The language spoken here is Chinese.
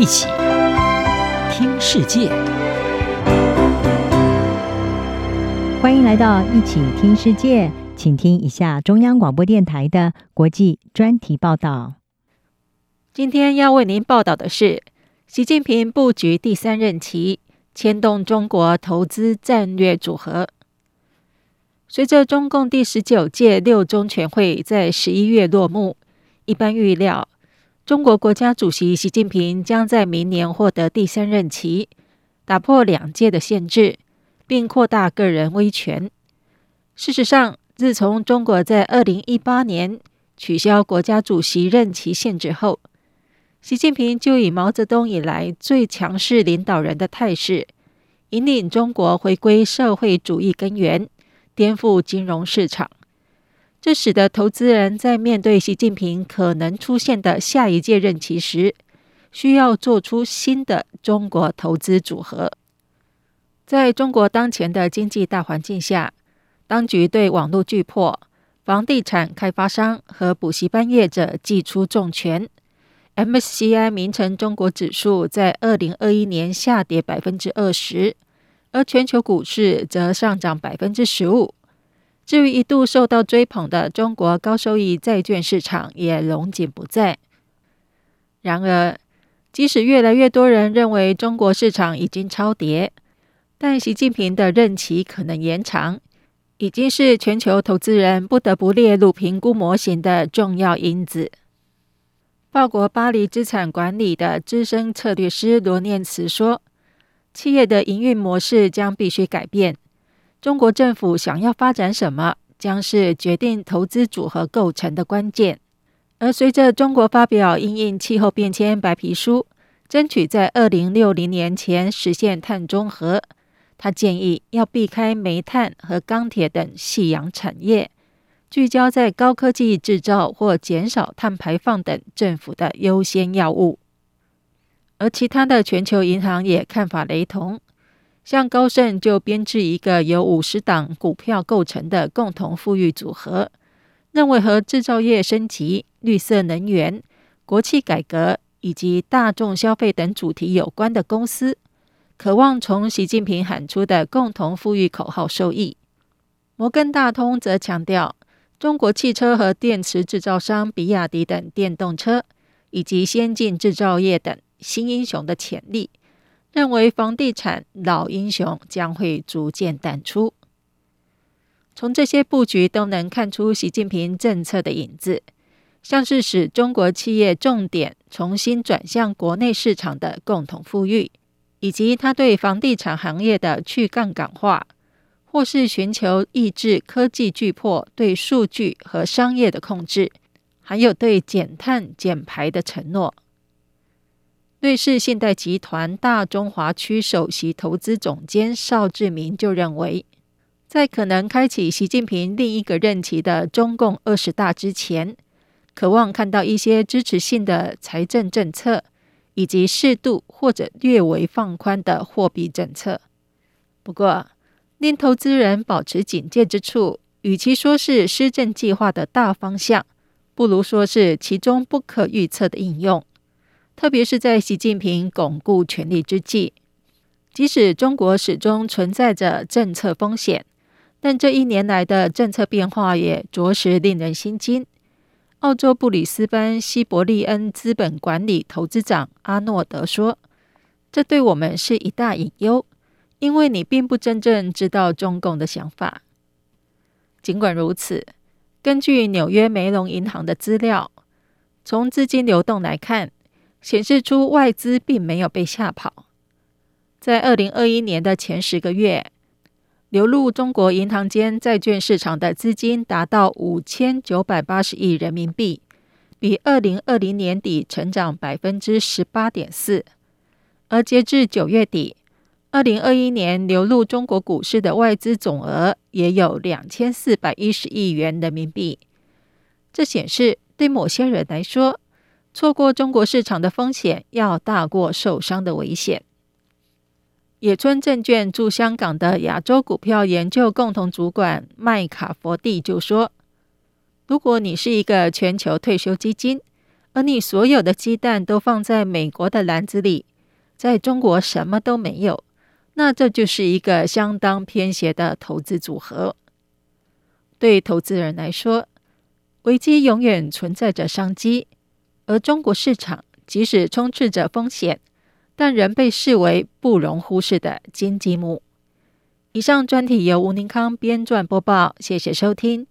一起听世界，欢迎来到一起听世界，请听一下中央广播电台的国际专题报道。今天要为您报道的是，习近平布局第三任期，牵动中国投资战略组合。随着中共第十九届六中全会在十一月落幕，一般预料，中国国家主席习近平将在明年获得第三任期，打破两届的限制，并扩大个人威权。事实上，自从中国在二零一八年取消国家主席任期限制后，习近平就以毛泽东以来最强势领导人的态势，引领中国回归社会主义根源，颠覆金融市场。这使得投资人在面对习近平可能出现的下一届任期时，需要做出新的中国投资组合。在中国当前的经济大环境下，当局对网络巨擘、房地产开发商和补习班业者祭出重拳。MSCI 名城中国指数在二零二一年下跌百分之二十，而全球股市则上涨百分之十五。至于一度受到追捧的中国高收益债券市场，也龙井不在。然而，即使越来越多人认为中国市场已经超跌，但习近平的任期可能延长，已经是全球投资人不得不列入评估模型的重要因子。法国巴黎资产管理的资深策略师罗念慈说：“企业的营运模式将必须改变。”中国政府想要发展什么，将是决定投资组合构成的关键。而随着中国发表因应气候变迁白皮书，争取在二零六零年前实现碳中和，他建议要避开煤炭和钢铁等夕阳产业，聚焦在高科技制造或减少碳排放等政府的优先要务。而其他的全球银行也看法雷同。像高盛就编制一个由五十档股票构成的共同富裕组合，认为和制造业升级、绿色能源、国企改革以及大众消费等主题有关的公司，渴望从习近平喊出的共同富裕口号受益。摩根大通则强调，中国汽车和电池制造商比亚迪等电动车以及先进制造业等新英雄的潜力。认为房地产老英雄将会逐渐淡出。从这些布局都能看出习近平政策的影子，像是使中国企业重点重新转向国内市场的共同富裕，以及他对房地产行业的去杠杆化，或是寻求抑制科技巨擘对数据和商业的控制，还有对减碳减排的承诺。瑞士信贷集团大中华区首席投资总监邵志明就认为，在可能开启习近平另一个任期的中共二十大之前，渴望看到一些支持性的财政政策，以及适度或者略微放宽的货币政策。不过，令投资人保持警戒之处，与其说是施政计划的大方向，不如说是其中不可预测的应用。特别是在习近平巩固权力之际，即使中国始终存在着政策风险，但这一年来的政策变化也着实令人心惊。澳洲布里斯班西伯利恩资本管理投资长阿诺德说：“这对我们是一大隐忧，因为你并不真正知道中共的想法。”尽管如此，根据纽约梅隆银行的资料，从资金流动来看，显示出外资并没有被吓跑。在二零二一年的前十个月，流入中国银行间债券市场的资金达到五千九百八十亿人民币，比二零二零年底成长百分之十八点四。而截至九月底，二零二一年流入中国股市的外资总额也有两千四百一十亿元人民币。这显示，对某些人来说，错过中国市场的风险要大过受伤的危险。野村证券驻香港的亚洲股票研究共同主管麦卡佛蒂就说：“如果你是一个全球退休基金，而你所有的鸡蛋都放在美国的篮子里，在中国什么都没有，那这就是一个相当偏斜的投资组合。对投资人来说，危机永远存在着商机，而中国市场即使充斥着风险，但仍被视为不容忽视的金鸡母。以上专题由吴宁康编撰播报，谢谢收听。